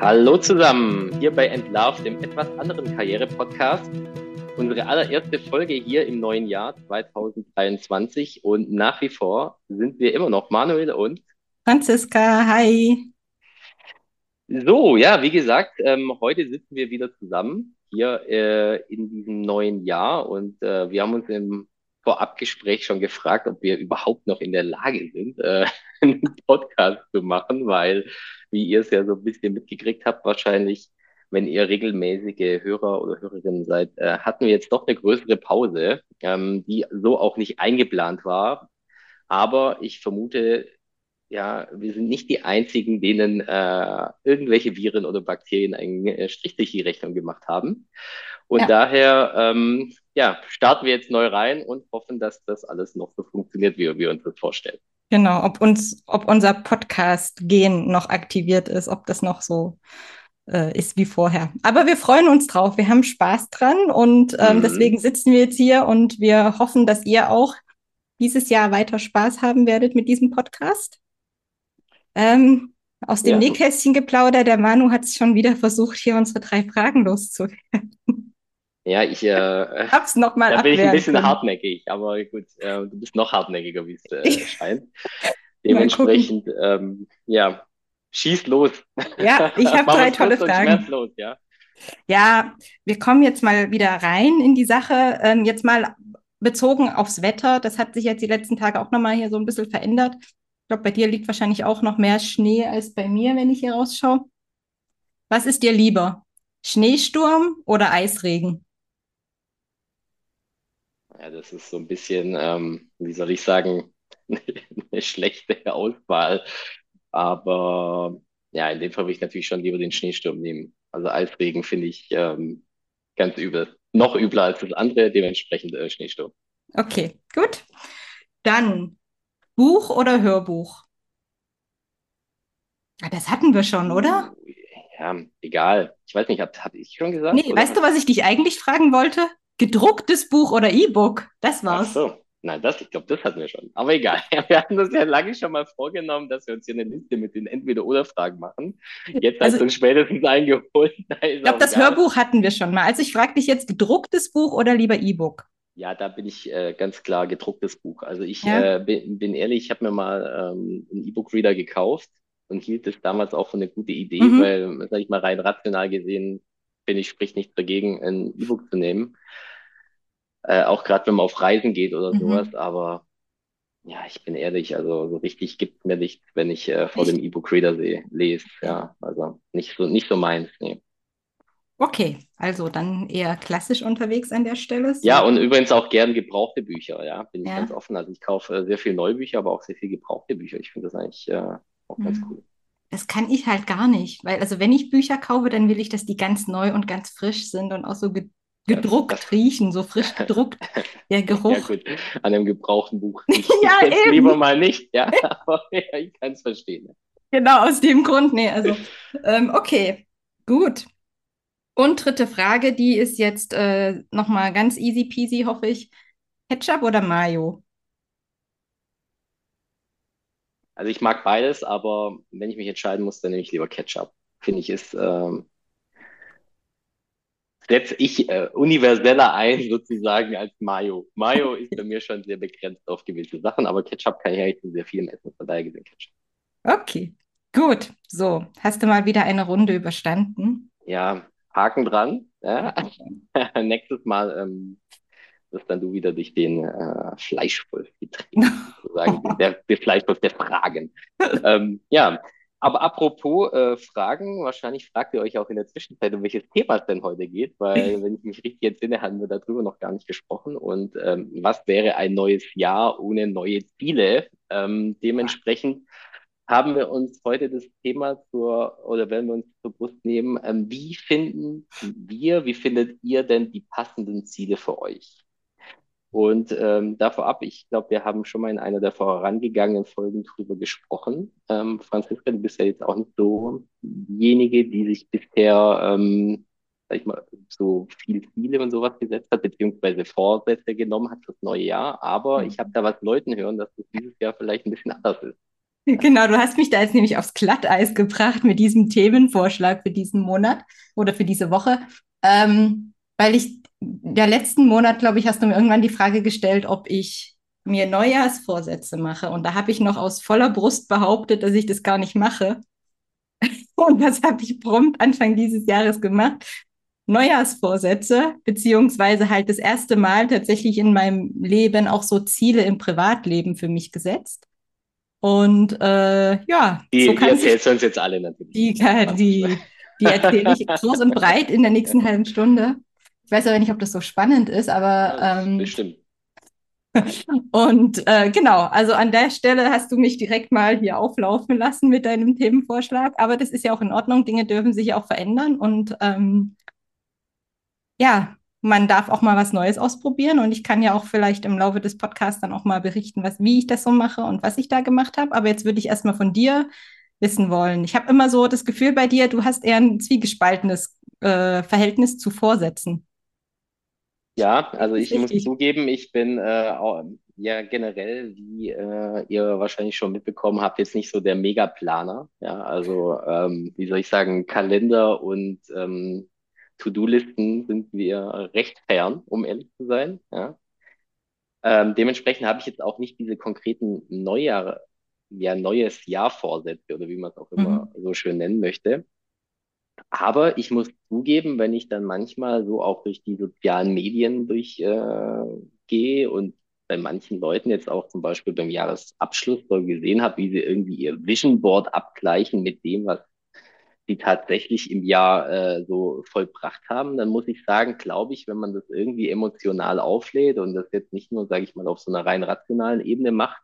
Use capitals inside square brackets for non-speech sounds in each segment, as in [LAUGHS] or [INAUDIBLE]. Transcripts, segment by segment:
Hallo zusammen, hier bei Entlarv, dem etwas anderen Karriere-Podcast. Unsere allererste Folge hier im neuen Jahr 2023 und nach wie vor sind wir immer noch Manuel und Franziska, hi. So, ja, wie gesagt, ähm, heute sitzen wir wieder zusammen hier äh, in diesem neuen Jahr und äh, wir haben uns im Vorabgespräch schon gefragt, ob wir überhaupt noch in der Lage sind, äh, [LAUGHS] einen Podcast zu machen, weil, wie ihr es ja so ein bisschen mitgekriegt habt, wahrscheinlich, wenn ihr regelmäßige Hörer oder Hörerinnen seid, äh, hatten wir jetzt doch eine größere Pause, ähm, die so auch nicht eingeplant war. Aber ich vermute, ja, wir sind nicht die einzigen, denen äh, irgendwelche Viren oder Bakterien einen äh, Strich durch die Rechnung gemacht haben. Und ja. daher, ähm, ja, starten wir jetzt neu rein und hoffen, dass das alles noch so funktioniert, wie wir uns das vorstellen. Genau, ob uns, ob unser Podcast-Gen noch aktiviert ist, ob das noch so äh, ist wie vorher. Aber wir freuen uns drauf, wir haben Spaß dran und ähm, mhm. deswegen sitzen wir jetzt hier und wir hoffen, dass ihr auch dieses Jahr weiter Spaß haben werdet mit diesem Podcast. Ähm, aus dem ja. Nähkästchen geplaudert, der Manu hat es schon wieder versucht, hier unsere drei Fragen loszuwerden. Ja, ich äh, hab's noch mal Da bin ich ein bisschen können. hartnäckig, aber gut, äh, du bist noch hartnäckiger, wie es äh, scheint. [LAUGHS] Dementsprechend, ähm, ja, schieß los. Ja, ich habe [LAUGHS] drei tolle Fragen. Ja. ja, wir kommen jetzt mal wieder rein in die Sache. Ähm, jetzt mal bezogen aufs Wetter. Das hat sich jetzt die letzten Tage auch nochmal hier so ein bisschen verändert. Ich glaube, bei dir liegt wahrscheinlich auch noch mehr Schnee als bei mir, wenn ich hier rausschaue. Was ist dir lieber? Schneesturm oder Eisregen? Ja, das ist so ein bisschen, ähm, wie soll ich sagen, [LAUGHS] eine schlechte Auswahl. Aber ja, in dem Fall würde ich natürlich schon lieber den Schneesturm nehmen. Also Eisregen finde ich ähm, ganz übel. Noch übler als das andere, dementsprechend äh, Schneesturm. Okay, gut. Dann Buch oder Hörbuch? Das hatten wir schon, oder? Ja, egal. Ich weiß nicht, hatte ich schon gesagt? Nee, weißt du, was ich dich eigentlich fragen wollte? Gedrucktes Buch oder E-Book? Das war's. Ach so. Nein, das, ich glaube, das hatten wir schon. Aber egal. [LAUGHS] Wir hatten das ja lange schon mal vorgenommen, dass wir uns hier eine Liste mit den Entweder-Oder-Fragen machen. Jetzt also, hast du uns spätestens eingeholt. [LAUGHS] ich glaube, das Hörbuch hatten wir schon mal. Also ich frage dich jetzt, gedrucktes Buch oder lieber E-Book? Ja, da bin ich äh, ganz klar gedrucktes Buch. Also ich ja. äh, bin, bin, ehrlich, ich habe mir mal ähm, einen E-Book-Reader gekauft und hielt es damals auch für eine gute Idee, mhm. weil, sag ich mal, rein rational gesehen, finde ich, spricht nichts dagegen, ein E-Book zu nehmen. Äh, auch gerade wenn man auf Reisen geht oder mhm. sowas, aber ja, ich bin ehrlich, also so richtig gibt mir nichts, wenn ich äh, vor Echt? dem E-Book-Reader lese. Ja, also nicht so, nicht so meins, nee. Okay, also dann eher klassisch unterwegs an der Stelle. So. Ja, und übrigens auch gern gebrauchte Bücher, ja, bin ja. ich ganz offen. Also ich kaufe äh, sehr viel Neubücher, aber auch sehr viel gebrauchte Bücher. Ich finde das eigentlich äh, auch mhm. ganz cool. Das kann ich halt gar nicht, weil also wenn ich Bücher kaufe, dann will ich, dass die ganz neu und ganz frisch sind und auch so gedruckt riechen, so frisch gedruckt, [LAUGHS] der Geruch. Ja, gut. An einem gebrauchten Buch. [LAUGHS] Ja, [LAUGHS] jetzt eben. lieber mal nicht, ja, aber ja, ich kann es verstehen. Genau, aus dem Grund, nee, also, ähm, okay, gut. Und dritte Frage, die ist jetzt äh, nochmal ganz easy peasy, hoffe ich. Ketchup oder Mayo? Also ich mag beides, aber wenn ich mich entscheiden muss, dann nehme ich lieber Ketchup. Finde ich ist ähm, setze ich äh, universeller ein sozusagen als Mayo. Mayo ist bei mir schon sehr begrenzt auf gewisse Sachen, aber Ketchup kann ich eigentlich in sehr vielem essen, von daher gesehen Ketchup. Okay, gut. So, hast du mal wieder eine Runde überstanden? Ja, Haken dran. Ja. [LAUGHS] Nächstes Mal ähm, wirst dann du wieder durch den äh, Fleischwolf getrieben, [LAUGHS] sozusagen, der, der Fleischwolf der Fragen. ähm, ja, aber apropos äh, Fragen, wahrscheinlich fragt ihr euch auch in der Zwischenzeit, um welches Thema es denn heute geht, weil, wenn ich mich richtig entsinne, hatten wir darüber noch gar nicht gesprochen. Und ähm, was wäre ein neues Jahr ohne neue Ziele? Ähm, dementsprechend haben wir uns heute das Thema zur, oder werden wir uns zur Brust nehmen, ähm, wie finden wir, wie findet ihr denn die passenden Ziele für euch? Und ähm, davor ab, ich glaube, wir haben schon mal in einer der vorangegangenen Folgen drüber gesprochen. Ähm, Franziska, du bist ja jetzt auch nicht so diejenige, die sich bisher, ähm, sag ich mal, so viel Ziele und sowas gesetzt hat, beziehungsweise Vorsätze genommen hat fürs neue Jahr. Aber mhm. ich habe da was Leuten hören, dass das dieses Jahr vielleicht ein bisschen anders ist. [LAUGHS] Genau, du hast mich da jetzt nämlich aufs Glatteis gebracht mit diesem Themenvorschlag für diesen Monat oder für diese Woche, ähm, weil ich der letzten Monat, glaube ich, hast du mir irgendwann die Frage gestellt, ob ich mir Neujahrsvorsätze mache. Und da habe ich noch aus voller Brust behauptet, dass ich das gar nicht mache. [LAUGHS] Und das habe ich prompt Anfang dieses Jahres gemacht. Neujahrsvorsätze, beziehungsweise halt das erste Mal tatsächlich in meinem Leben auch so Ziele im Privatleben für mich gesetzt. Und äh, ja, die, so die erzählst du uns jetzt alle natürlich. Die, die, die erzähle ich groß und breit in der nächsten halben Stunde. Ich weiß aber nicht, ob das so spannend ist, aber. Ja, ähm, bestimmt. [LAUGHS] Und äh, genau, also an der Stelle hast du mich direkt mal hier auflaufen lassen mit deinem Themenvorschlag. Aber das ist ja auch in Ordnung. Dinge dürfen sich auch verändern. Und ähm, ja, man darf auch mal was Neues ausprobieren und ich kann ja auch vielleicht im Laufe des Podcasts dann auch mal berichten, was, wie ich das so mache und was ich da gemacht habe. Aber jetzt würde ich erstmal von dir wissen wollen. Ich habe immer so das Gefühl bei dir, du hast eher ein zwiegespaltenes äh, Verhältnis zu Vorsätzen. Ja, also ich muss zugeben, ich bin äh, ja generell, wie äh, ihr wahrscheinlich schon mitbekommen habt, jetzt nicht so der Megaplaner. Ja, also ähm, wie soll ich sagen, Kalender und ähm, To-Do-Listen sind wir recht fern, um ehrlich zu sein. Ja. Ähm, dementsprechend habe ich jetzt auch nicht diese konkreten Neujahr, ja, neues Jahr-Vorsätze oder wie man es auch immer mhm. so schön nennen möchte. Aber ich muss zugeben, wenn ich dann manchmal so auch durch die sozialen Medien durchgehe äh, und bei manchen Leuten jetzt auch zum Beispiel beim Jahresabschluss so gesehen habe, wie sie irgendwie ihr Vision Board abgleichen mit dem, was die tatsächlich im Jahr äh, so vollbracht haben, dann muss ich sagen, glaube ich, wenn man das irgendwie emotional auflädt und das jetzt nicht nur, sage ich mal, auf so einer rein rationalen Ebene macht,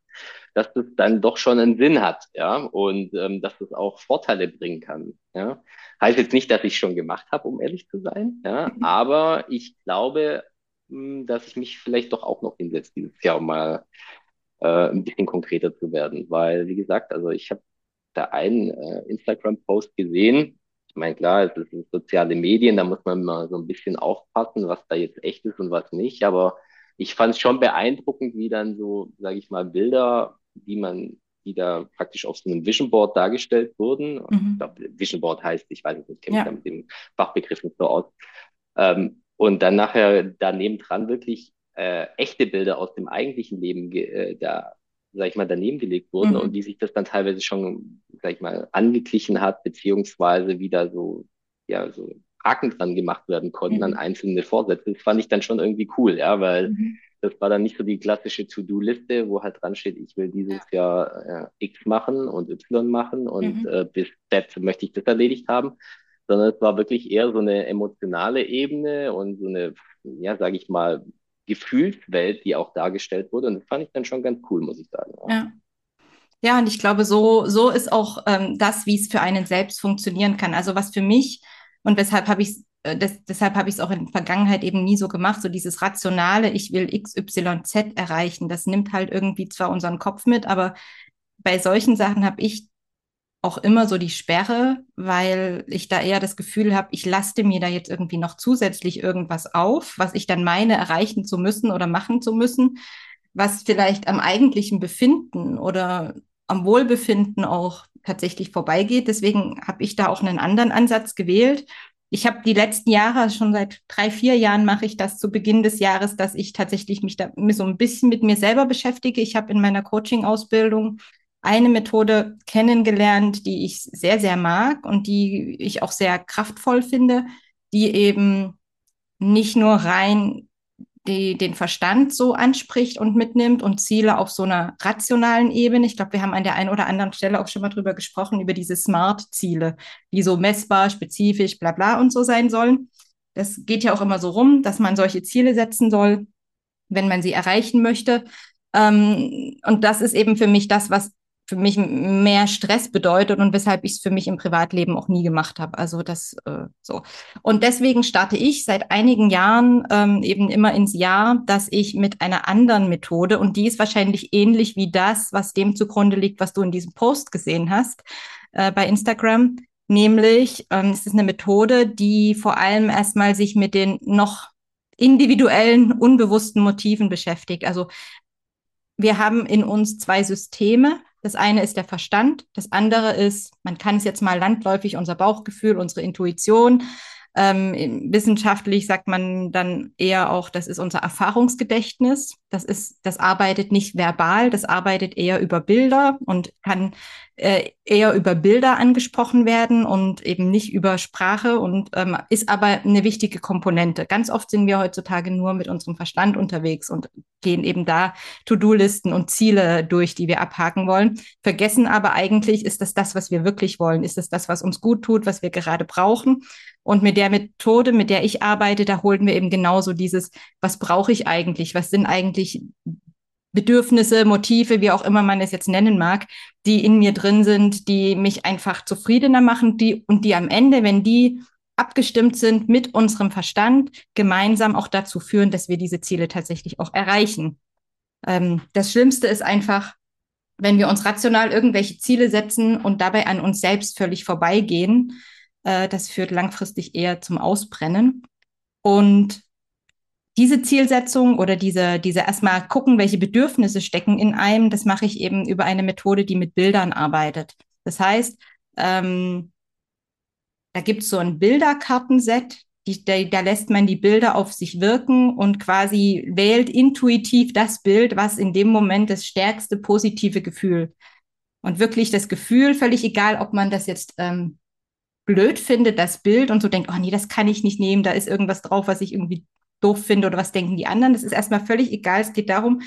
dass das dann doch schon einen Sinn hat, ja, und ähm, dass das auch Vorteile bringen kann, ja. Heißt jetzt nicht, dass ich schon gemacht habe, um ehrlich zu sein, ja, mhm. aber ich glaube, hm, dass ich mich vielleicht doch auch noch hinsetze dieses Jahr, um mal äh, ein bisschen konkreter zu werden, weil, wie gesagt, also ich habe da einen äh, Instagram-Post gesehen. Ich meine, klar, es sind soziale Medien, da muss man mal so ein bisschen aufpassen, was da jetzt echt ist und was nicht. Aber ich fand es schon beeindruckend, wie dann so, sage ich mal, Bilder, die man, die da praktisch auf so einem Vision Board dargestellt wurden. Mhm. Ich glaube, Vision Board heißt, ich weiß nicht, kenne mich ja. da mit dem Fachbegriff nicht so aus. Ähm, und dann nachher daneben dran wirklich äh, echte Bilder aus dem eigentlichen Leben äh, da sag ich mal, daneben gelegt wurden mhm. und die sich das dann teilweise schon, sag ich mal, angeglichen hat, beziehungsweise wieder so, ja, so Haken dran gemacht werden konnten mhm. an einzelne Vorsätze. Das fand ich dann schon irgendwie cool, ja, weil mhm. das war dann nicht so die klassische To-Do-Liste, wo halt dran steht, ich will dieses ja. Jahr äh, X machen und Y machen und mhm. äh, bis Z möchte ich das erledigt haben, sondern es war wirklich eher so eine emotionale Ebene und so eine, ja, sage ich mal, Gefühlswelt, die auch dargestellt wurde. Und das fand ich dann schon ganz cool, muss ich sagen. Ja. Ja, und ich glaube, so, so ist auch ähm, das, wie es für einen selbst funktionieren kann. Also was für mich und weshalb habe ich äh, das, deshalb habe ich es auch in der Vergangenheit eben nie so gemacht, so dieses rationale, ich will XYZ erreichen, das nimmt halt irgendwie zwar unseren Kopf mit, aber bei solchen Sachen habe ich auch immer so die Sperre, weil ich da eher das Gefühl habe, ich laste mir da jetzt irgendwie noch zusätzlich irgendwas auf, was ich dann meine, erreichen zu müssen oder machen zu müssen, was vielleicht am eigentlichen Befinden oder am Wohlbefinden auch tatsächlich vorbeigeht. Deswegen habe ich da auch einen anderen Ansatz gewählt. Ich habe die letzten Jahre, schon seit drei, vier Jahren mache ich das zu Beginn des Jahres, dass ich tatsächlich mich da so ein bisschen mit mir selber beschäftige. Ich habe in meiner Coaching-Ausbildung eine Methode kennengelernt, die ich sehr, sehr mag und die ich auch sehr kraftvoll finde, die eben nicht nur rein die, den Verstand so anspricht und mitnimmt und Ziele auf so einer rationalen Ebene. Ich glaube, wir haben an der einen oder anderen Stelle auch schon mal drüber gesprochen, über diese Smart-Ziele, die so messbar, spezifisch, bla bla und so sein sollen. Das geht ja auch immer so rum, dass man solche Ziele setzen soll, wenn man sie erreichen möchte. Ähm, und das ist eben für mich das, was für mich mehr Stress bedeutet und weshalb ich es für mich im Privatleben auch nie gemacht habe. Also das äh, so. Und deswegen starte ich seit einigen Jahren ähm, eben immer ins Jahr, dass ich mit einer anderen Methode, und die ist wahrscheinlich ähnlich wie das, was dem zugrunde liegt, was du in diesem Post gesehen hast äh, bei Instagram, nämlich ähm, es ist eine Methode, die vor allem erstmal sich mit den noch individuellen, unbewussten Motiven beschäftigt. Also wir haben in uns zwei Systeme, Das eine ist der Verstand, das andere ist, man kann es jetzt mal landläufig, unser Bauchgefühl, unsere Intuition. Ähm, wissenschaftlich sagt man dann eher auch, das ist unser Erfahrungsgedächtnis. Das ist, das arbeitet nicht verbal, das arbeitet eher über Bilder und kann äh, eher über Bilder angesprochen werden und eben nicht über Sprache und ähm, ist aber eine wichtige Komponente. Ganz oft sind wir heutzutage nur mit unserem Verstand unterwegs und gehen eben da To-Do-Listen und Ziele durch, die wir abhaken wollen, vergessen aber eigentlich, ist das das, was wir wirklich wollen? Ist das das, was uns gut tut, was wir gerade brauchen? Und mit der Methode, mit der ich arbeite, da holen wir eben genauso dieses, was brauche ich eigentlich? Was sind eigentlich Bedürfnisse, Motive, wie auch immer man es jetzt nennen mag, die in mir drin sind, die mich einfach zufriedener machen, die und die am Ende, wenn die abgestimmt sind mit unserem Verstand, gemeinsam auch dazu führen, dass wir diese Ziele tatsächlich auch erreichen. Ähm, das Schlimmste ist einfach, wenn wir uns rational irgendwelche Ziele setzen und dabei an uns selbst völlig vorbeigehen. Äh, das führt langfristig eher zum Ausbrennen. Und diese Zielsetzung oder diese, diese erstmal gucken, welche Bedürfnisse stecken in einem, das mache ich eben über eine Methode, die mit Bildern arbeitet. Das heißt, ähm, da gibt es so ein Bilderkartenset, die, da, da lässt man die Bilder auf sich wirken und quasi wählt intuitiv das Bild, was in dem Moment das stärkste positive Gefühl. Und wirklich das Gefühl, völlig egal, ob man das jetzt ähm, blöd findet, das Bild und so denkt, oh nee, das kann ich nicht nehmen, da ist irgendwas drauf, was ich irgendwie doof finde oder was denken die anderen. Das ist erstmal völlig egal. Es geht darum,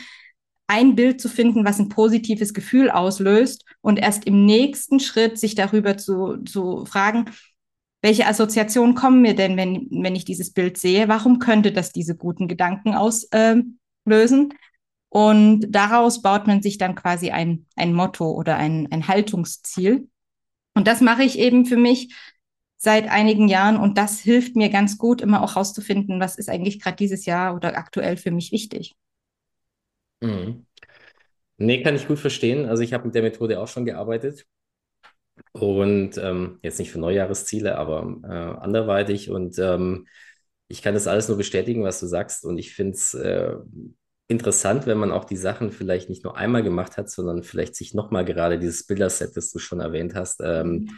ein Bild zu finden, was ein positives Gefühl auslöst und erst im nächsten Schritt sich darüber zu, zu fragen, welche Assoziationen kommen mir denn, wenn, wenn ich dieses Bild sehe? Warum könnte das diese guten Gedanken auslösen? Ähm, und daraus baut man sich dann quasi ein, ein Motto oder ein, ein Haltungsziel. Und das mache ich eben für mich seit einigen Jahren und das hilft mir ganz gut, immer auch rauszufinden, was ist eigentlich gerade dieses Jahr oder aktuell für mich wichtig. Mhm. Nee, kann ich gut verstehen. Also ich habe mit der Methode auch schon gearbeitet und ähm, jetzt nicht für Neujahresziele, aber äh, anderweitig. Und ähm, ich kann das alles nur bestätigen, was du sagst. Und ich finde es äh, interessant, wenn man auch die Sachen vielleicht nicht nur einmal gemacht hat, sondern vielleicht sich nochmal gerade dieses Bilderset, das du schon erwähnt hast, ähm, mhm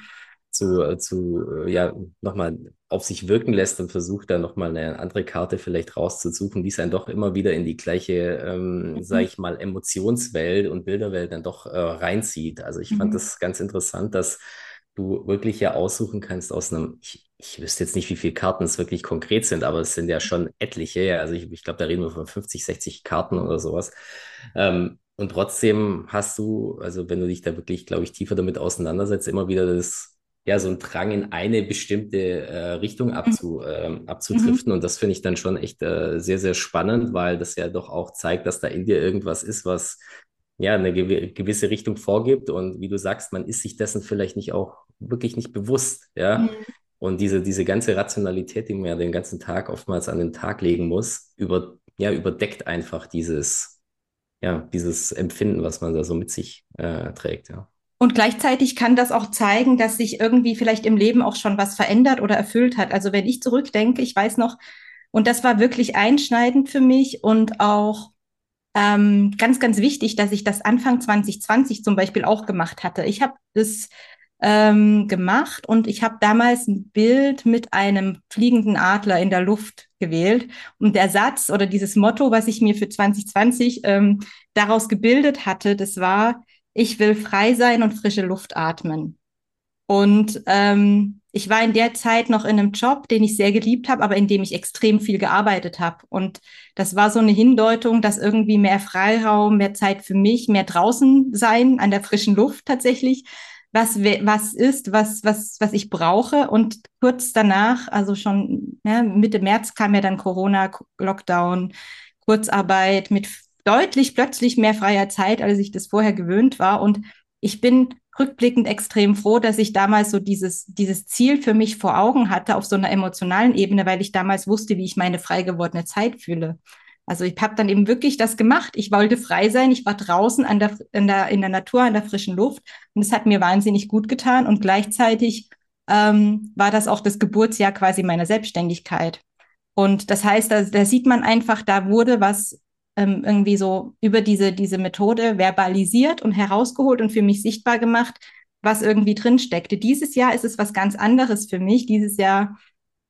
zu, zu ja, nochmal auf sich wirken lässt und versucht dann nochmal eine andere Karte vielleicht rauszusuchen, die es dann doch immer wieder in die gleiche, ähm, mhm. sage ich mal, Emotionswelt und Bilderwelt dann doch äh, reinzieht. Also ich mhm. fand das ganz interessant, dass du wirklich ja aussuchen kannst aus einem, ich, ich wüsste jetzt nicht, wie viele Karten es wirklich konkret sind, aber es sind ja schon etliche. Also ich, ich glaube, da reden wir von 50, 60 Karten oder sowas. Ähm, und trotzdem hast du, also wenn du dich da wirklich, glaube ich, tiefer damit auseinandersetzt, immer wieder das ja, so ein Drang in eine bestimmte äh, Richtung mhm. abzu, äh, abzudriften. Mhm. Und das finde ich dann schon echt äh, sehr, sehr spannend, weil das ja doch auch zeigt, dass da in dir irgendwas ist, was ja eine gew gewisse Richtung vorgibt. Und wie du sagst, man ist sich dessen vielleicht nicht auch wirklich nicht bewusst, ja. Mhm. Und diese, diese ganze Rationalität, die man ja den ganzen Tag oftmals an den Tag legen muss, über, ja, überdeckt einfach dieses, ja, dieses Empfinden, was man da so mit sich äh, trägt, ja. Und gleichzeitig kann das auch zeigen, dass sich irgendwie vielleicht im Leben auch schon was verändert oder erfüllt hat. Also wenn ich zurückdenke, ich weiß noch, und das war wirklich einschneidend für mich und auch ähm, ganz, ganz wichtig, dass ich das Anfang 2020 zum Beispiel auch gemacht hatte. Ich habe das ähm, gemacht und ich habe damals ein Bild mit einem fliegenden Adler in der Luft gewählt. Und der Satz oder dieses Motto, was ich mir für 2020 ähm, daraus gebildet hatte, das war, ich will frei sein und frische Luft atmen. Und ähm, ich war in der Zeit noch in einem Job, den ich sehr geliebt habe, aber in dem ich extrem viel gearbeitet habe. Und das war so eine Hindeutung, dass irgendwie mehr Freiraum, mehr Zeit für mich, mehr draußen sein, an der frischen Luft tatsächlich, was, was ist, was, was, was ich brauche. Und kurz danach, also schon ja, Mitte März kam ja dann Corona, Lockdown, Kurzarbeit mit deutlich plötzlich mehr freier Zeit, als ich das vorher gewöhnt war. Und ich bin rückblickend extrem froh, dass ich damals so dieses, dieses Ziel für mich vor Augen hatte auf so einer emotionalen Ebene, weil ich damals wusste, wie ich meine frei gewordene Zeit fühle. Also ich habe dann eben wirklich das gemacht. Ich wollte frei sein. Ich war draußen an der, in, der, in der Natur, an der frischen Luft. Und es hat mir wahnsinnig gut getan. Und gleichzeitig ähm, war das auch das Geburtsjahr quasi meiner Selbstständigkeit. Und das heißt, da, da sieht man einfach, da wurde was ähm, irgendwie so über diese, diese Methode verbalisiert und herausgeholt und für mich sichtbar gemacht, was irgendwie drin steckte. Dieses Jahr ist es was ganz anderes für mich. Dieses Jahr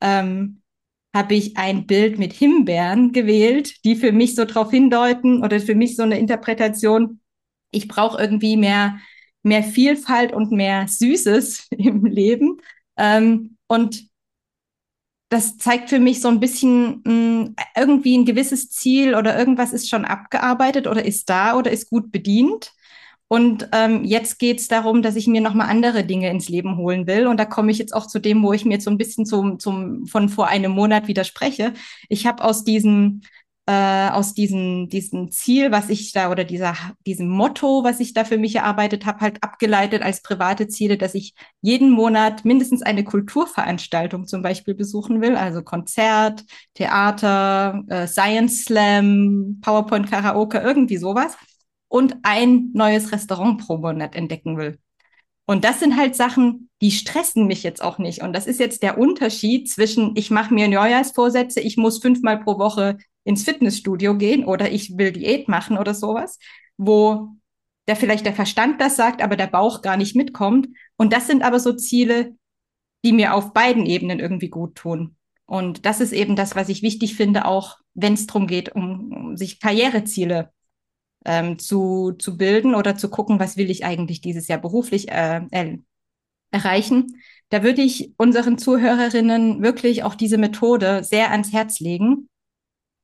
ähm, habe ich ein Bild mit Himbeeren gewählt, die für mich so darauf hindeuten oder für mich so eine Interpretation, ich brauche irgendwie mehr, mehr Vielfalt und mehr Süßes [LAUGHS] im Leben. Ähm, und das zeigt für mich so ein bisschen mh, mm, irgendwie ein gewisses Ziel oder irgendwas ist schon abgearbeitet oder ist da oder ist gut bedient. Und ähm, jetzt geht es darum, dass ich mir nochmal andere Dinge ins Leben holen will. Und da komme ich jetzt auch zu dem, wo ich mir jetzt so ein bisschen zum, zum, von vor einem Monat widerspreche. Ich habe aus diesem äh, aus diesem, diesem Ziel, was ich da oder dieser, diesem Motto, was ich da für mich erarbeitet habe, halt abgeleitet als private Ziele, dass ich jeden Monat mindestens eine Kulturveranstaltung zum Beispiel besuchen will, also Konzert, Theater, äh, Science Slam, PowerPoint Karaoke, irgendwie sowas und ein neues Restaurant pro Monat entdecken will. Und das sind halt Sachen, die stressen mich jetzt auch nicht. Und das ist jetzt der Unterschied zwischen, ich mache mir Neujahrsvorsätze, ich muss fünfmal pro Woche ins Fitnessstudio gehen oder ich will Diät machen oder sowas, wo der vielleicht der Verstand das sagt, aber der Bauch gar nicht mitkommt. Und das sind aber so Ziele, die mir auf beiden Ebenen irgendwie gut tun. Und das ist eben das, was ich wichtig finde, auch wenn es darum geht, um, um sich Karriereziele ähm, zu, zu bilden oder zu gucken, was will ich eigentlich dieses Jahr beruflich äh, äh, erreichen. Da würde ich unseren Zuhörerinnen wirklich auch diese Methode sehr ans Herz legen,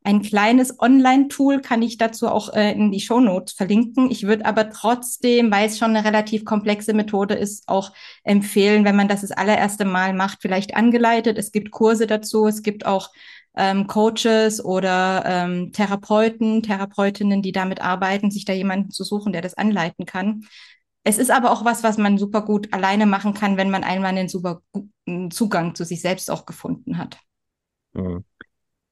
ein kleines Online-Tool kann ich dazu auch äh, in die Show Notes verlinken. Ich würde aber trotzdem, weil es schon eine relativ komplexe Methode ist, auch empfehlen, wenn man das das allererste Mal macht, vielleicht angeleitet. Es gibt Kurse dazu, es gibt auch ähm, Coaches oder ähm, Therapeuten, Therapeutinnen, die damit arbeiten, sich da jemanden zu suchen, der das anleiten kann. Es ist aber auch was, was man super gut alleine machen kann, wenn man einmal einen super guten Zugang zu sich selbst auch gefunden hat. Mhm.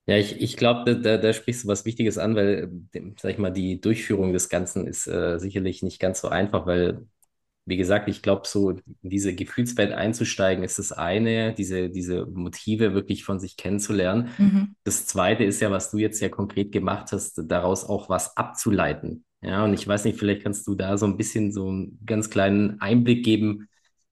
Ja, ich, ich glaube, da, da sprichst du was Wichtiges an, weil, sag ich mal, die Durchführung des Ganzen ist äh, sicherlich nicht ganz so einfach, weil, wie gesagt, ich glaube, so in diese Gefühlswelt einzusteigen, ist das eine, diese, diese Motive wirklich von sich kennenzulernen. Mhm. Das zweite ist ja, was du jetzt ja konkret gemacht hast, daraus auch was abzuleiten. Ja, und ich weiß nicht, vielleicht kannst du da so ein bisschen so einen ganz kleinen Einblick geben,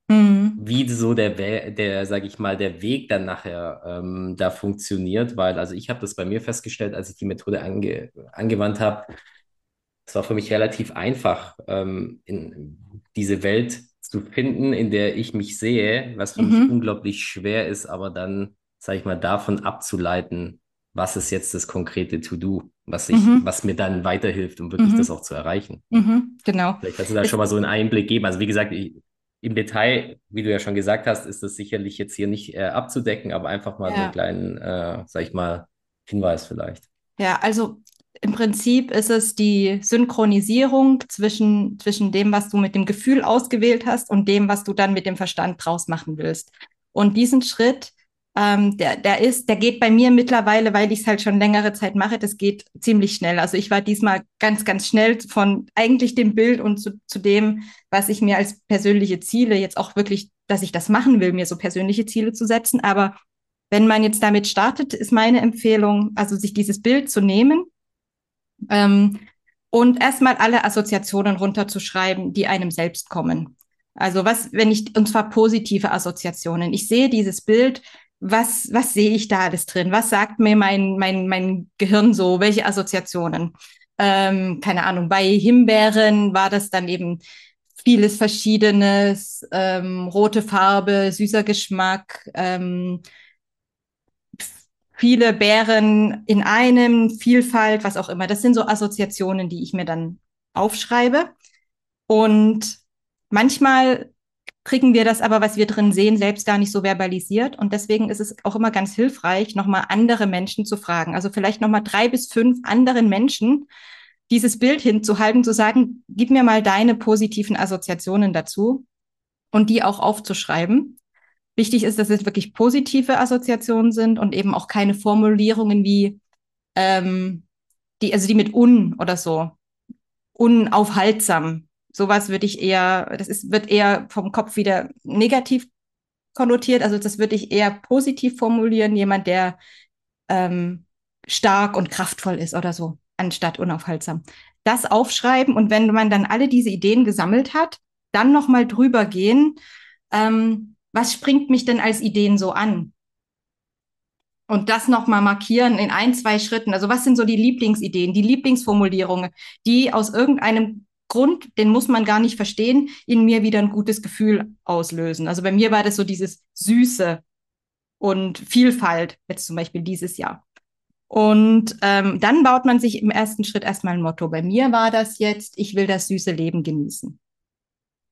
Mhm. Wie so der, der sage ich mal, der Weg dann nachher ähm, da funktioniert, weil also ich habe das bei mir festgestellt, als ich die Methode ange angewandt habe, es war für mich relativ einfach, ähm, in diese Welt zu finden, in der ich mich sehe, was für mhm. mich unglaublich schwer ist, aber dann, sage ich mal, davon abzuleiten, was ist jetzt das konkrete To-Do, was ich, mhm. was mir dann weiterhilft, um wirklich mhm. das auch zu erreichen. Mhm. Genau. Vielleicht kannst du da schon mal so einen Einblick geben. Also wie gesagt, ich, im Detail, wie du ja schon gesagt hast, ist das sicherlich jetzt hier nicht äh, abzudecken, aber einfach mal ja. so einen kleinen, äh, sag ich mal, Hinweis vielleicht. Ja, also im Prinzip ist es die Synchronisierung zwischen, zwischen dem, was du mit dem Gefühl ausgewählt hast und dem, was du dann mit dem Verstand draus machen willst. Und diesen Schritt ähm, der, der ist, der geht bei mir mittlerweile, weil ich es halt schon längere Zeit mache, das geht ziemlich schnell. Also ich war diesmal ganz, ganz schnell von eigentlich dem Bild und zu, zu dem, was ich mir als persönliche Ziele jetzt auch wirklich, dass ich das machen will, mir so persönliche Ziele zu setzen. Aber wenn man jetzt damit startet, ist meine Empfehlung, also sich dieses Bild zu nehmen ähm, und erstmal alle Assoziationen runterzuschreiben, die einem selbst kommen. Also was, wenn ich, und zwar positive Assoziationen. Ich sehe dieses Bild, was, was sehe ich da alles drin? Was sagt mir mein, mein, mein Gehirn so? Welche Assoziationen? Ähm, keine Ahnung, bei Himbeeren war das dann eben vieles Verschiedenes, ähm, rote Farbe, süßer Geschmack, ähm, viele Beeren in einem, Vielfalt, was auch immer. Das sind so Assoziationen, die ich mir dann aufschreibe. Und manchmal kriegen wir das aber, was wir drin sehen, selbst gar nicht so verbalisiert. Und deswegen ist es auch immer ganz hilfreich, nochmal andere Menschen zu fragen. Also vielleicht nochmal drei bis fünf anderen Menschen dieses Bild hinzuhalten, zu sagen, gib mir mal deine positiven Assoziationen dazu und die auch aufzuschreiben. Wichtig ist, dass es wirklich positive Assoziationen sind und eben auch keine Formulierungen wie ähm, die, also die mit un oder so unaufhaltsam sowas würde ich eher, das ist, wird eher vom Kopf wieder negativ konnotiert. Also das würde ich eher positiv formulieren, jemand, der ähm, stark und kraftvoll ist oder so. anstatt unaufhaltsam. Das aufschreiben und wenn man dann alle diese Ideen gesammelt hat, dann nochmal drüber gehen, ähm, was springt mich denn als Ideen so an? Und das nochmal markieren in ein, zwei Schritten. Also was sind so die Lieblingsideen, die Lieblingsformulierungen, die aus irgendeinem Grund, den muss man gar nicht verstehen, in mir wieder ein gutes Gefühl auslösen. Also bei mir war das so dieses Süße und Vielfalt, jetzt zum Beispiel dieses Jahr. Und ähm, dann baut man sich im ersten Schritt erstmal ein Motto. Bei mir war das jetzt, ich will das süße Leben genießen.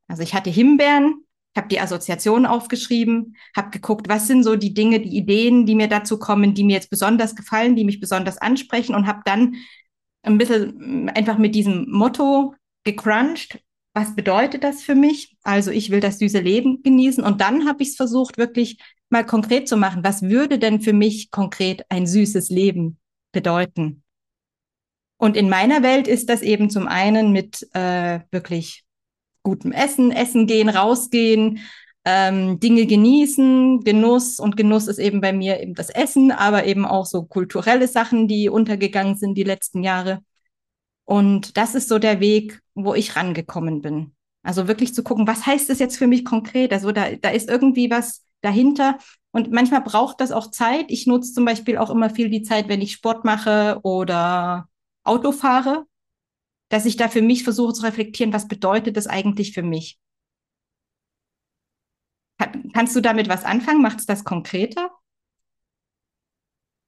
Also ich hatte Himbeeren, habe die Assoziation aufgeschrieben, habe geguckt, was sind so die Dinge, die Ideen, die mir dazu kommen, die mir jetzt besonders gefallen, die mich besonders ansprechen und habe dann ein bisschen einfach mit diesem Motto gecrunched. Was bedeutet das für mich? Also ich will das süße Leben genießen und dann habe ich es versucht, wirklich mal konkret zu machen. Was würde denn für mich konkret ein süßes Leben bedeuten? Und in meiner Welt ist das eben zum einen mit äh, wirklich gutem Essen, Essen gehen, rausgehen, ähm, Dinge genießen, Genuss und Genuss ist eben bei mir eben das Essen, aber eben auch so kulturelle Sachen, die untergegangen sind die letzten Jahre. Und das ist so der Weg, wo ich rangekommen bin. Also wirklich zu gucken, was heißt das jetzt für mich konkret? Also da, da ist irgendwie was dahinter. Und manchmal braucht das auch Zeit. Ich nutze zum Beispiel auch immer viel die Zeit, wenn ich Sport mache oder Auto fahre, dass ich da für mich versuche zu reflektieren, was bedeutet das eigentlich für mich? Kannst du damit was anfangen? Macht es das konkreter?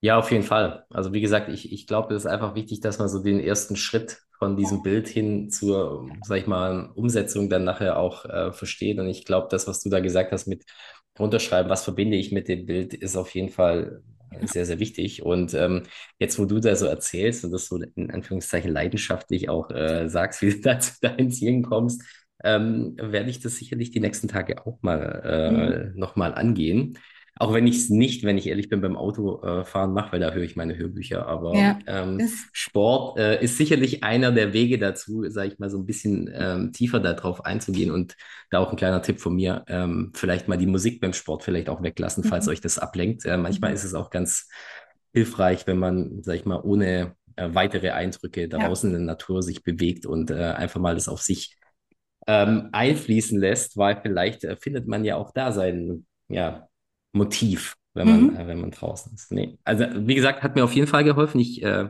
Ja, auf jeden Fall. Also wie gesagt, ich, ich glaube, es ist einfach wichtig, dass man so den ersten Schritt von diesem Bild hin zur, sag ich mal, Umsetzung dann nachher auch äh, versteht. Und ich glaube, das, was du da gesagt hast mit runterschreiben, was verbinde ich mit dem Bild, ist auf jeden Fall sehr, sehr wichtig. Und ähm, jetzt, wo du da so erzählst und das so in Anführungszeichen leidenschaftlich auch äh, sagst, wie du [LAUGHS] da zu deinen Zielen kommst, ähm, werde ich das sicherlich die nächsten Tage auch mal äh, mhm. nochmal angehen. Auch wenn ich es nicht, wenn ich ehrlich bin, beim Autofahren äh, mache, weil da höre ich meine Hörbücher. Aber ja, ähm, Sport äh, ist sicherlich einer der Wege dazu, sage ich mal, so ein bisschen ähm, tiefer darauf einzugehen. Und da auch ein kleiner Tipp von mir, ähm, vielleicht mal die Musik beim Sport vielleicht auch weglassen, falls mhm. euch das ablenkt. Äh, manchmal mhm. ist es auch ganz hilfreich, wenn man, sage ich mal, ohne äh, weitere Eindrücke draußen ja. in der Natur sich bewegt und äh, einfach mal das auf sich ähm, einfließen lässt, weil vielleicht äh, findet man ja auch da seinen, ja, Motiv, wenn man, mhm. äh, wenn man draußen ist. Nee. Also, wie gesagt, hat mir auf jeden Fall geholfen. Ich äh,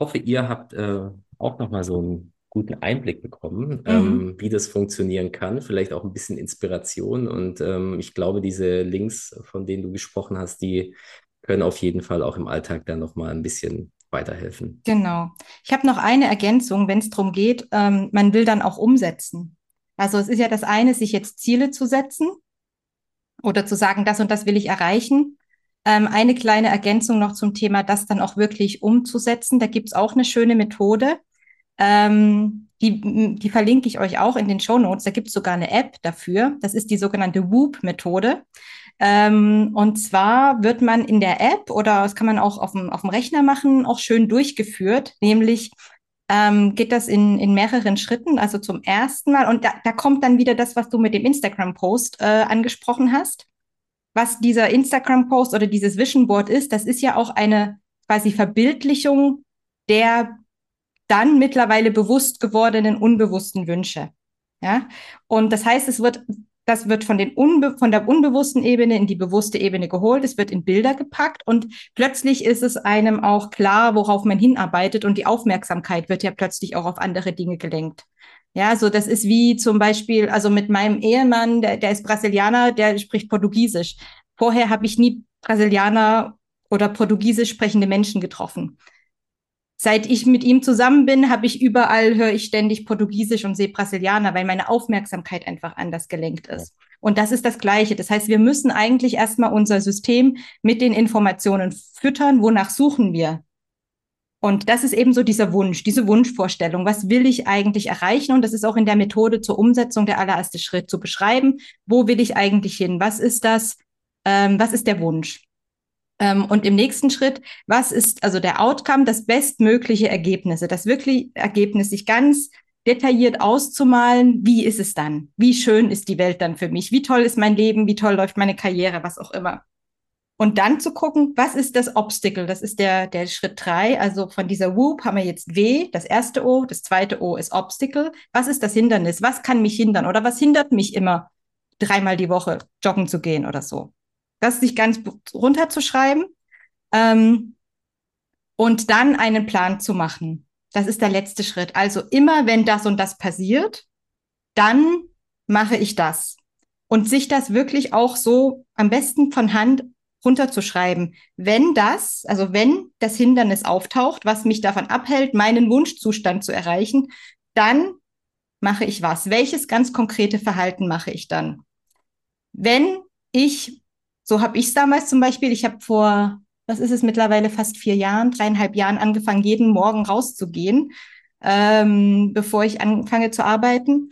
hoffe, ihr habt äh, auch nochmal so einen guten Einblick bekommen, mhm. ähm, wie das funktionieren kann. Vielleicht auch ein bisschen Inspiration. Und ähm, ich glaube, diese Links, von denen du gesprochen hast, die können auf jeden Fall auch im Alltag dann nochmal ein bisschen weiterhelfen. Genau. Ich habe noch eine Ergänzung, wenn es darum geht, ähm, man will dann auch umsetzen. Also es ist ja das eine, sich jetzt Ziele zu setzen oder zu sagen, das und das will ich erreichen. Ähm, eine kleine Ergänzung noch zum Thema, das dann auch wirklich umzusetzen. Da gibt's auch eine schöne Methode. Ähm, die, die verlinke ich euch auch in den Show Notes. Da gibt's sogar eine App dafür. Das ist die sogenannte Whoop-Methode. Ähm, und zwar wird man in der App oder das kann man auch auf dem, auf dem Rechner machen, auch schön durchgeführt, nämlich ähm, geht das in, in mehreren Schritten. Also zum ersten Mal, und da, da kommt dann wieder das, was du mit dem Instagram-Post äh, angesprochen hast. Was dieser Instagram-Post oder dieses Vision Board ist, das ist ja auch eine quasi Verbildlichung der dann mittlerweile bewusst gewordenen unbewussten Wünsche. Ja, und das heißt, es wird das wird von, den Unbe von der unbewussten Ebene in die bewusste Ebene geholt. Es wird in Bilder gepackt und plötzlich ist es einem auch klar, worauf man hinarbeitet und die Aufmerksamkeit wird ja plötzlich auch auf andere Dinge gelenkt. Ja, so das ist wie zum Beispiel, also mit meinem Ehemann, der, der ist Brasilianer, der spricht Portugiesisch. Vorher habe ich nie Brasilianer oder Portugiesisch sprechende Menschen getroffen seit ich mit ihm zusammen bin, habe ich überall, höre ich ständig Portugiesisch und sehe Brasilianer, weil meine Aufmerksamkeit einfach anders gelenkt ist. Und das ist das Gleiche. Das heißt, wir müssen eigentlich erstmal unser System mit den Informationen füttern. Wonach suchen wir? Und das ist eben so dieser Wunsch, diese Wunschvorstellung. Was will ich eigentlich erreichen? Und das ist auch in der Methode zur Umsetzung der allererste Schritt zu beschreiben. Wo will ich eigentlich hin? Was ist das? Ähm, was ist der Wunsch? Ähm, und im nächsten Schritt, was ist also der Outcome, das bestmögliche Ergebnisse, das wirklich Ergebnis sich ganz detailliert auszumalen, wie ist es dann? Wie schön ist die Welt dann für mich? Wie toll ist mein Leben? Wie toll läuft meine Karriere? Was auch immer. Und dann zu gucken, was ist das Obstacle? Das ist der, der Schritt drei. Also von dieser Whoop haben wir jetzt W, das erste O, das zweite O ist Obstacle. Was ist das Hindernis? Was kann mich hindern? Oder was hindert mich immer, dreimal die Woche joggen zu gehen oder so? Das sich ganz runterzuschreiben ähm, und dann einen Plan zu machen. Das ist der letzte Schritt. Also immer, wenn das und das passiert, dann mache ich das. Und sich das wirklich auch so am besten von Hand runterzuschreiben. Wenn das, also wenn das Hindernis auftaucht, was mich davon abhält, meinen Wunschzustand zu erreichen, dann mache ich was. Welches ganz konkrete Verhalten mache ich dann? Wenn ich, so habe ich es damals zum Beispiel, ich habe vor, was ist es mittlerweile, fast vier Jahren, dreieinhalb Jahren angefangen, jeden Morgen rauszugehen, ähm, bevor ich anfange zu arbeiten.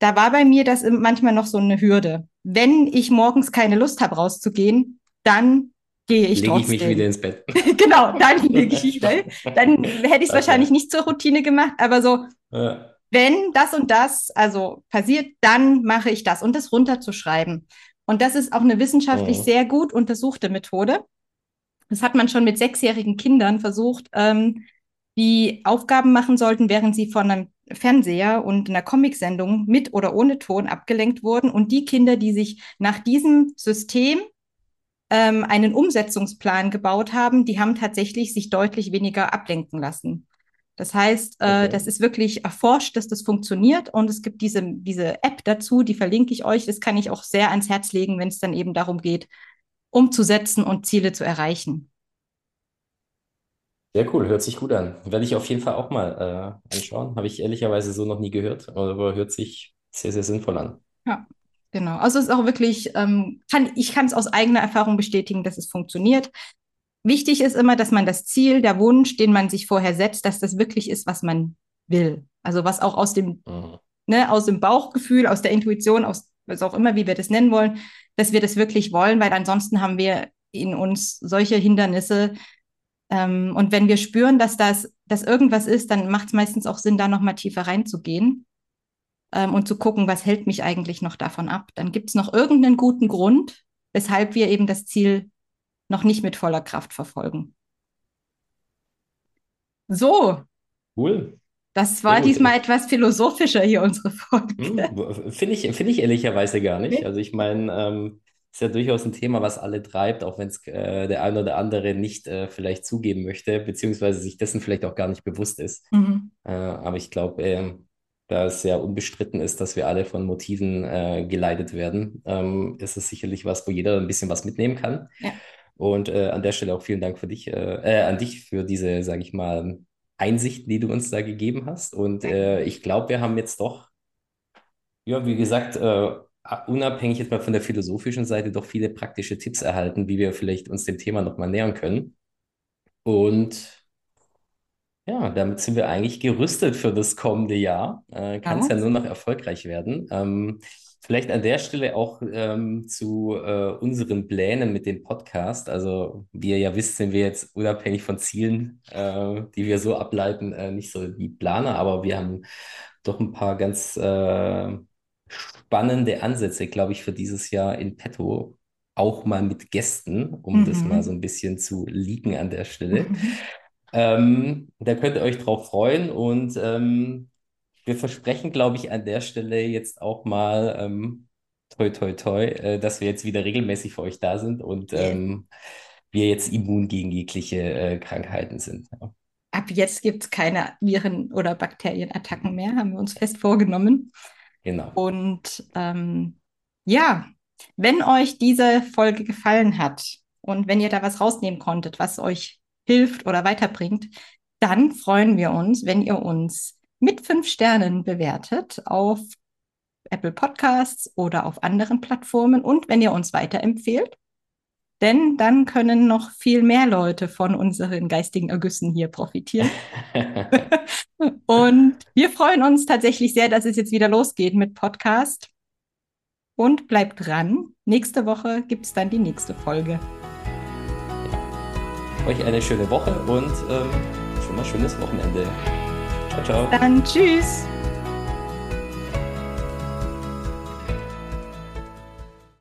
Da war bei mir das manchmal noch so eine Hürde. Wenn ich morgens keine Lust habe, rauszugehen, dann gehe ich lege trotzdem. [LAUGHS] ich mich wieder ins Bett. genau, dann lege ich mich wieder. Dann hätte ich es wahrscheinlich nicht zur Routine gemacht, aber so, Ja. wenn das und das also passiert, dann mache ich das und das runterzuschreiben. Und das ist auch eine wissenschaftlich Mhm. sehr gut untersuchte Methode. Das hat man schon mit sechsjährigen Kindern versucht, ähm, die Aufgaben machen sollten, während sie von einem Fernseher und einer Comicsendung mit oder ohne Ton abgelenkt wurden. Und die Kinder, die sich nach diesem System ähm, einen Umsetzungsplan gebaut haben, die haben tatsächlich sich deutlich weniger ablenken lassen. Das heißt, äh, Okay. das ist wirklich erforscht, dass das funktioniert und es gibt diese, diese App dazu, die verlinke ich euch. Das kann ich auch sehr ans Herz legen, wenn es dann eben darum geht, umzusetzen und Ziele zu erreichen. Sehr cool, hört sich gut an. Werde ich auf jeden Fall auch mal äh, anschauen. Habe ich ehrlicherweise so noch nie gehört, aber hört sich sehr, sehr sinnvoll an. Ja, genau. Also es ist auch wirklich, ähm, kann, ich kann es aus eigener Erfahrung bestätigen, dass es funktioniert. Wichtig ist immer, dass man das Ziel, der Wunsch, den man sich vorher setzt, dass das wirklich ist, was man will. Also was auch aus dem, Mhm. ne, aus dem Bauchgefühl, aus der Intuition, aus was auch immer, wie wir das nennen wollen, dass wir das wirklich wollen, weil ansonsten haben wir in uns solche Hindernisse. Ähm, und wenn wir spüren, dass das, dass irgendwas ist, dann macht es meistens auch Sinn, da nochmal tiefer reinzugehen ähm, und zu gucken, was hält mich eigentlich noch davon ab. Dann gibt es noch irgendeinen guten Grund, weshalb wir eben das Ziel noch nicht mit voller Kraft verfolgen. So, Cool. das war diesmal etwas philosophischer hier, unsere Folge. Hm, Finde ich, finde ich ehrlicherweise gar nicht. Also ich meine, ähm, ist ja durchaus ein Thema, was alle treibt, auch wenn es äh, der ein oder andere nicht äh, vielleicht zugeben möchte, beziehungsweise sich dessen vielleicht auch gar nicht bewusst ist. Mhm. Äh, aber ich glaube, ähm, da es ja unbestritten ist, dass wir alle von Motiven äh, geleitet werden, ähm, ist es sicherlich was, wo jeder ein bisschen was mitnehmen kann. Ja. Und äh, an der Stelle auch vielen Dank für dich, äh, äh, an dich für diese, sage ich mal, Einsichten, die du uns da gegeben hast. Und äh, ich glaube, wir haben jetzt doch, ja, wie gesagt, äh, unabhängig jetzt mal von der philosophischen Seite, doch viele praktische Tipps erhalten, wie wir vielleicht uns dem Thema nochmal nähern können. Und ja, damit sind wir eigentlich gerüstet für das kommende Jahr. Äh, kann es ja nur noch erfolgreich werden. Ähm, vielleicht an der Stelle auch ähm, zu äh, unseren Plänen mit dem Podcast. Also, wie ihr ja wisst, sind wir jetzt unabhängig von Zielen, äh, die wir so ableiten, äh, nicht so die Planer, aber wir haben doch ein paar ganz äh, spannende Ansätze, glaube ich, für dieses Jahr in petto. Auch mal mit Gästen, um das Mhm. mal so ein bisschen zu leaken an der Stelle. Mhm. [LAUGHS] Ähm, da könnt ihr euch drauf freuen und ähm, wir versprechen, glaube ich, an der Stelle jetzt auch mal ähm, toi toi toi, äh, dass wir jetzt wieder regelmäßig für euch da sind und ähm, wir jetzt immun gegen jegliche äh, Krankheiten sind. Ja. Ab jetzt gibt es keine Viren- oder Bakterienattacken mehr, haben wir uns fest vorgenommen. Genau. Und ähm, ja, wenn euch diese Folge gefallen hat und wenn ihr da was rausnehmen konntet, was euch hilft oder weiterbringt, dann freuen wir uns, wenn ihr uns mit fünf Sternen bewertet auf Apple Podcasts oder auf anderen Plattformen und wenn ihr uns weiterempfehlt. Denn dann können noch viel mehr Leute von unseren geistigen Ergüssen hier profitieren. [LAUGHS] Und wir freuen uns tatsächlich sehr, dass es jetzt wieder losgeht mit Podcast. Und bleibt dran. Nächste Woche gibt es dann die nächste Folge. Euch eine schöne Woche und ähm, schon mal schönes Wochenende. Ciao, ciao. Dann tschüss.